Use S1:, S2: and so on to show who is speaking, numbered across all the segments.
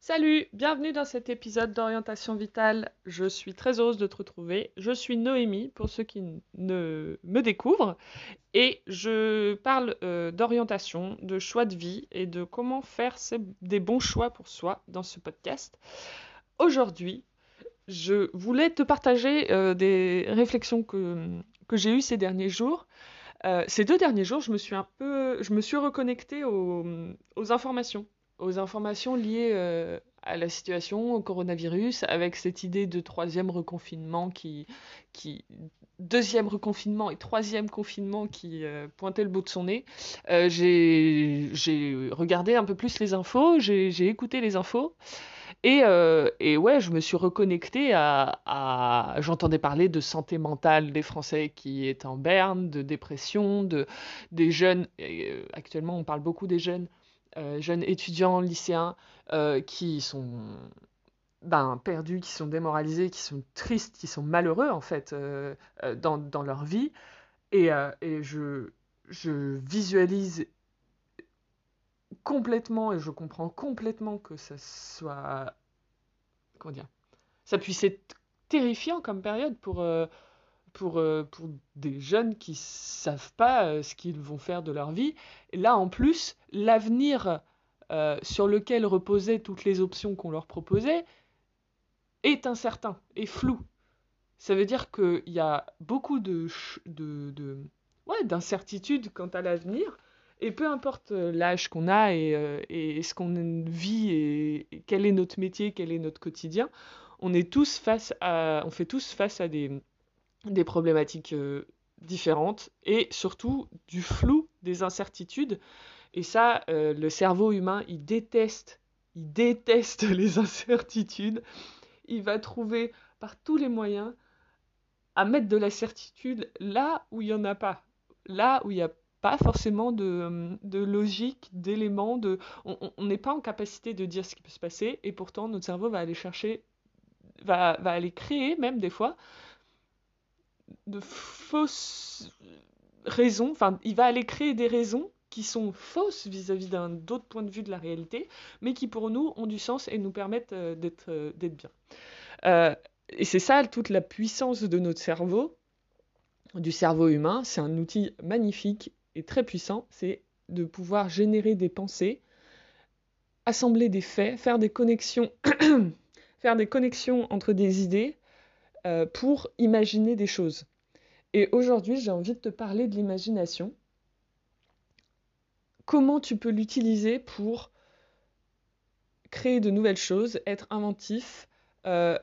S1: Salut, bienvenue dans cet épisode d'orientation vitale. Je suis très heureuse de te retrouver. Je suis Noémie pour ceux qui ne me découvrent et je parle euh, d'orientation, de choix de vie et de comment faire des bons choix pour soi dans ce podcast. Aujourd'hui, je voulais te partager euh, des réflexions que, j'ai eues ces derniers jours. Euh, ces deux derniers jours, je me suis un peu, je me suis reconnectée aux informations aux informations liées euh, à la situation, au coronavirus, avec cette idée de troisième reconfinement qui, deuxième reconfinement et troisième confinement qui euh, pointait le bout de son nez. Euh, j'ai regardé un peu plus les infos, j'ai écouté les infos. Et, et, ouais, je me suis reconnectée à, j'entendais parler de santé mentale des Français qui est en berne, de dépression, de des jeunes. actuellement, on parle beaucoup des jeunes euh, jeunes étudiants, lycéens, euh, qui sont ben, perdus, qui sont démoralisés, qui sont tristes, qui sont malheureux en fait euh, dans, leur vie. Et, je, visualise complètement et je comprends complètement que ça soit. Comment dire Ça puisse être terrifiant comme période pour, pour, pour des jeunes qui savent pas ce qu'ils vont faire de leur vie. Et là, en plus, l'avenir euh, sur lequel reposaient toutes les options qu'on leur proposait est incertain, est flou. Ça veut dire qu'il y a beaucoup de, de, de ouais, d'incertitudes quant à l'avenir. Et peu importe euh, l'âge qu'on a et, euh, et, ce qu'on vit et, quel est notre métier, quel est notre quotidien, on est tous face à, on fait tous face à des, des problématiques différentes et surtout du flou, des incertitudes et ça, euh, le cerveau humain, il déteste, il déteste les incertitudes. Il va trouver par tous les moyens à mettre de la certitude là où il n'y en a pas. Là où il n'y a pas forcément de, de logique, d'éléments, de... on n'est pas en capacité de dire ce qui peut se passer, et pourtant notre cerveau va aller chercher, va, va aller créer même des fois de fausses raisons, enfin il va aller créer des raisons qui sont fausses vis-à-vis d'un autre point de vue de la réalité, mais qui pour nous ont du sens et nous permettent euh, euh, d'être bien. Euh, et c'est ça toute la puissance de notre cerveau, du cerveau humain. C'est un outil magnifique et très puissant. C'est de pouvoir générer des pensées, assembler des faits, faire des connexions, faire des connexions entre des idées pour imaginer des choses. Et aujourd'hui, j'ai envie de te parler de l'imagination comment tu peux l'utiliser pour créer de nouvelles choses, être inventif. Euh,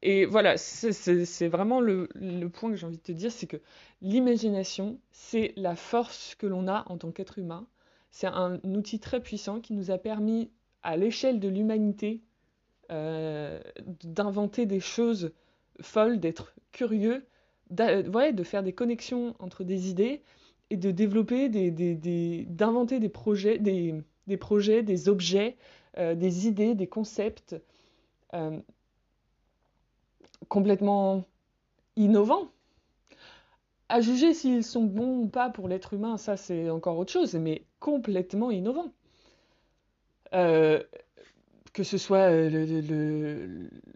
S1: et voilà, c'est vraiment le, point que j'ai envie de te dire, c'est que l'imagination, c'est la force que l'on a en tant qu'être humain. C'est un outil très puissant qui nous a permis, à l'échelle de l'humanité, euh, d'inventer des choses folles, d'être curieux, de faire des connexions entre des idées et de développer, des, d'inventer des projets, des, des, des objets, euh, des idées, des concepts euh, complètement innovants. À juger s'ils sont bons ou pas pour l'être humain, ça c'est encore autre chose, mais complètement innovants. Euh, que ce soit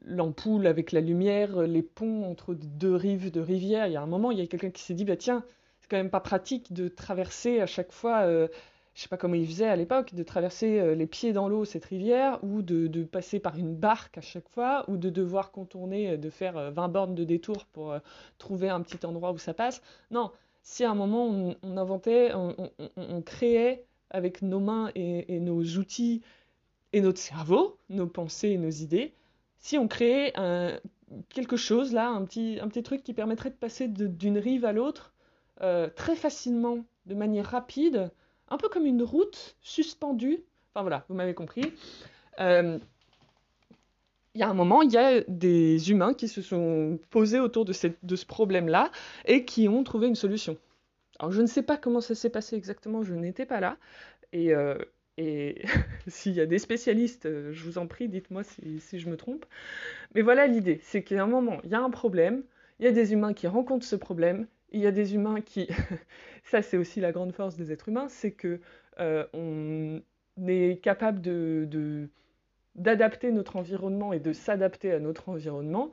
S1: l'ampoule avec la lumière, les ponts entre deux rives de rivière. Il y a un moment, il y a quelqu'un qui s'est dit, bah tiens, c'est quand même pas pratique de traverser à chaque fois, euh, je sais pas comment ils faisaient à l'époque, de traverser euh, les pieds dans l'eau cette rivière, ou de, de, passer par une barque à chaque fois, ou de devoir contourner, euh, de faire 20 bornes de détour pour trouver un petit endroit où ça passe. Non, si à un moment on, inventait, on, on, créait avec nos mains et, et, nos outils et notre cerveau, nos pensées et nos idées, si on créait un, quelque chose là, un petit, un petit truc qui permettrait de passer d'une rive à l'autre, euh, très facilement, de manière rapide, un peu comme une route suspendue. Enfin voilà, vous m'avez compris. Euh, il y a un moment, il y a des humains qui se sont posés autour de, ce problème-là et qui ont trouvé une solution. Alors je ne sais pas comment ça s'est passé exactement, je n'étais pas là. Et, euh, et s'il y a des spécialistes, je vous en prie, dites-moi si, je me trompe. Mais voilà l'idée, c'est a un moment, il y a un problème, il y a des humains qui rencontrent ce problème, il y a des humains qui, ça c'est aussi la grande force des êtres humains, c'est que euh, on est capable de, d'adapter notre environnement et de s'adapter à notre environnement,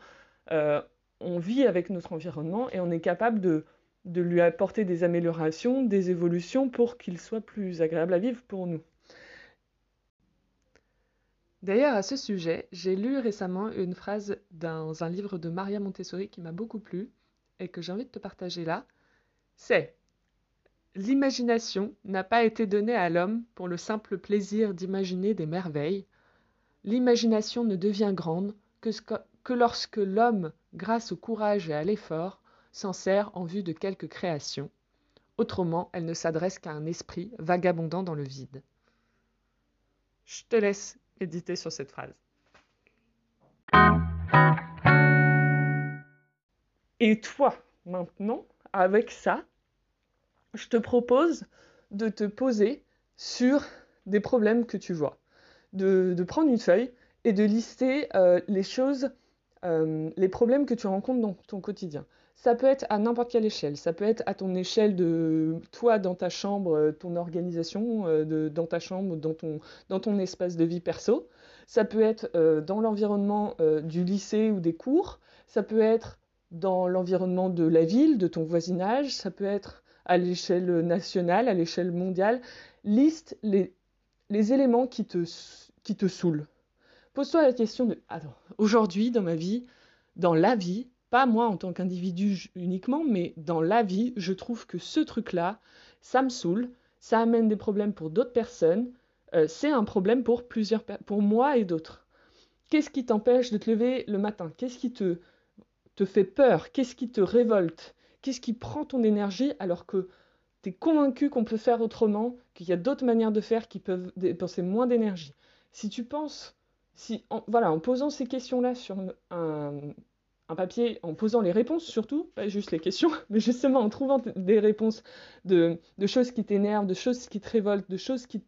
S1: euh, on vit avec notre environnement et on est capable de, de lui apporter des améliorations, des évolutions pour qu'il soit plus agréable à vivre pour nous. D'ailleurs, à ce sujet, j'ai lu récemment une phrase dans un livre de Maria Montessori qui m'a beaucoup plu et que j'ai envie de te partager là. C'est L'imagination n'a pas été donnée à l'homme pour le simple plaisir d'imaginer des merveilles. L'imagination ne devient grande que, que lorsque l'homme, grâce au courage et à l'effort, s'en sert en vue de quelque création. Autrement, elle ne s'adresse qu'à un esprit vagabondant dans le vide. Je te laisse méditer sur cette phrase. Et toi, maintenant, avec ça, je te propose de te poser sur des problèmes que tu vois, de, prendre une feuille et de lister euh, les choses, euh, les problèmes que tu rencontres dans ton quotidien. Ça peut être à n'importe quelle échelle, ça peut être à ton échelle de toi dans ta chambre, euh, ton organisation, dans ta chambre, dans ton, dans ton espace de vie perso. Ça peut être dans l'environnement du lycée ou des cours. Ça peut être dans l'environnement de la ville, de ton voisinage. Ça peut être à l'échelle nationale, à l'échelle mondiale, liste les, éléments qui te, qui te saoulent. Pose-toi la question de, aujourd'hui dans ma vie, dans la vie, pas moi en tant qu'individu uniquement, mais dans la vie, je trouve que ce truc-là, ça me saoule, ça amène des problèmes pour d'autres personnes, euh, c'est un problème pour plusieurs, pour moi et d'autres. Qu'est-ce qui t'empêche de te lever le matin? Qu'est-ce qui te, te fait peur? Qu'est-ce qui te révolte? Qu'est-ce qui prend ton énergie alors que tu es convaincu qu'on peut faire autrement, qu'il y a d'autres manières de faire qui peuvent dépenser moins d'énergie? Si tu penses, si, voilà, en posant ces questions-là sur un, papier, en posant les réponses surtout, pas juste les questions, mais justement en trouvant des réponses de, choses qui t'énervent, de choses qui te révoltent, de choses qui,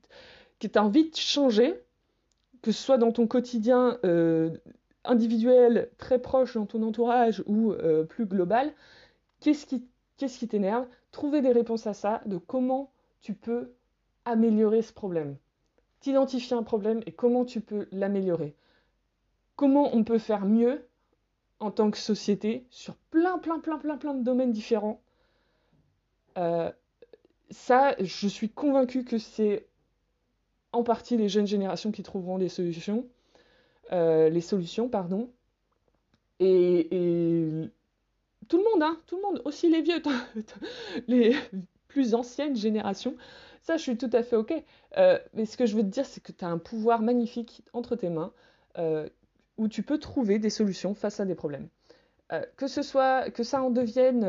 S1: qui envie de changer, que ce soit dans ton quotidien euh, individuel, très proche dans ton entourage ou euh, plus global, Qu'est-ce qui qu'est-ce qui t'énerve? Trouver des réponses à ça, de comment tu peux améliorer ce problème. T'identifier un problème et comment tu peux l'améliorer. Comment on peut faire mieux en tant que société sur plein, plein, plein, plein, plein de domaines différents. Euh, ça, je suis convaincue que c'est en partie les jeunes générations qui trouveront les solutions, euh, les solutions, pardon. et tout le monde, hein, tout le monde, aussi les vieux, les plus anciennes générations. Ça, je suis tout à fait OK. Euh, mais ce que je veux te dire, c'est que tu as un pouvoir magnifique entre tes mains où tu peux trouver des solutions face à des problèmes. Euh, que ce soit, que ça en devienne,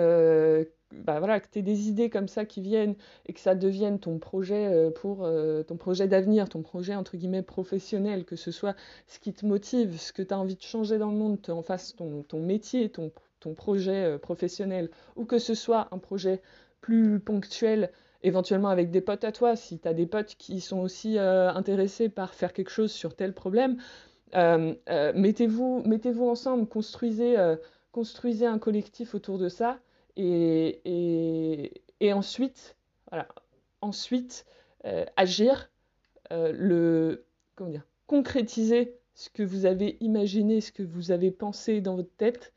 S1: bah voilà, que tu aies des idées comme ça qui viennent et que ça devienne ton projet pour ton projet d'avenir, ton projet entre guillemets professionnel, que ce soit ce qui te motive, ce que tu as envie de changer dans le monde, en face ton, ton métier, ton ton projet euh, professionnel ou que ce soit un projet plus ponctuel, éventuellement avec des potes à toi, si tu as des potes qui sont aussi euh, intéressés par faire quelque chose sur tel problème, euh, mettez-vous mettez ensemble, construisez, construisez un collectif autour de ça et, ensuite, voilà, ensuite agir, le, comment dire, concrétiser ce que vous avez imaginé, ce que vous avez pensé dans votre tête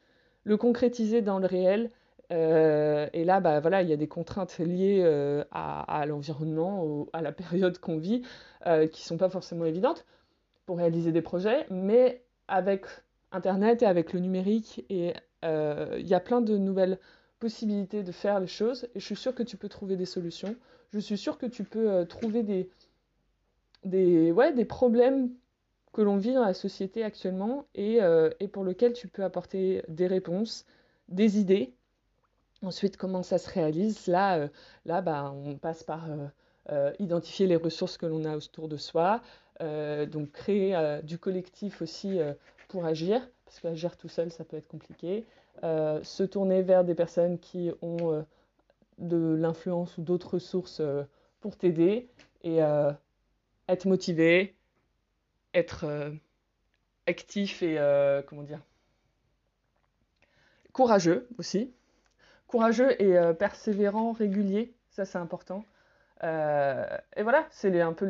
S1: le concrétiser dans le réel. Euh, et là, bah, voilà, il y a des contraintes liées euh, à, l'environnement, à la période qu'on vit, euh, qui ne sont pas forcément évidentes pour réaliser des projets, mais avec Internet et avec le numérique, et il y a plein de nouvelles possibilités de faire les choses, et je suis sûre que tu peux trouver des solutions. Je suis sûre que tu peux trouver des, des, ouais, des problèmes que l'on vit dans la société actuellement euh, et, pour lequel tu peux apporter des réponses, des idées. Ensuite, comment ça se réalise? Là, euh, là bah, on passe par euh, identifier les ressources que l'on a autour de soi, donc créer du collectif aussi pour agir, parce qu'agir tout seul, ça peut être compliqué. se tourner vers des personnes qui ont de l'influence ou d'autres ressources pour t'aider et être motivé, être euh, actif et euh, comment dire courageux aussi. Courageux et euh, persévérant, régulier, ça c'est important. Et voilà, c'est un peu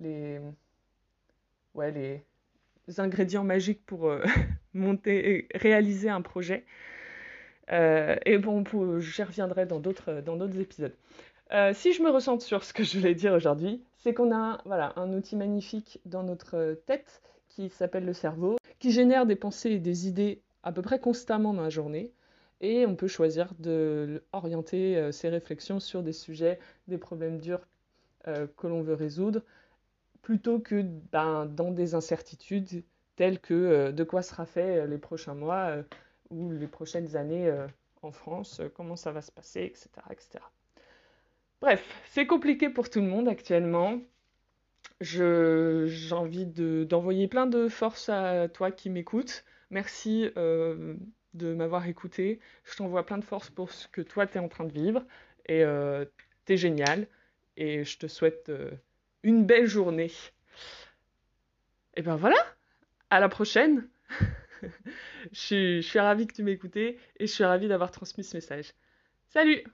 S1: les, ingrédients magiques pour monter, réaliser un projet. et bon, j'y reviendrai dans d'autres, épisodes. si je me ressens sur ce que je voulais dire aujourd'hui, c'est qu'on a voilà, un outil magnifique dans notre tête qui s'appelle le cerveau, qui génère des pensées et des idées à peu près constamment dans la journée. Et on peut choisir d'orienter euh, ses réflexions sur des sujets, des problèmes durs euh, que l'on veut résoudre, plutôt que ben, dans des incertitudes telles que euh, de quoi sera fait les prochains mois ou les prochaines années en France, comment ça va se passer, etc. etc. Bref, c'est compliqué pour tout le monde actuellement. J'ai envie d'envoyer plein de force à toi qui m'écoutes. Merci de m'avoir écouté. Je t'envoie plein de force pour ce que toi tu es en train de vivre. Et euh, t'es génial. Et je te souhaite euh, une belle journée. Et ben voilà, à la prochaine. je, suis, je suis ravie que tu m'écoutes et je suis ravie d'avoir transmis ce message. Salut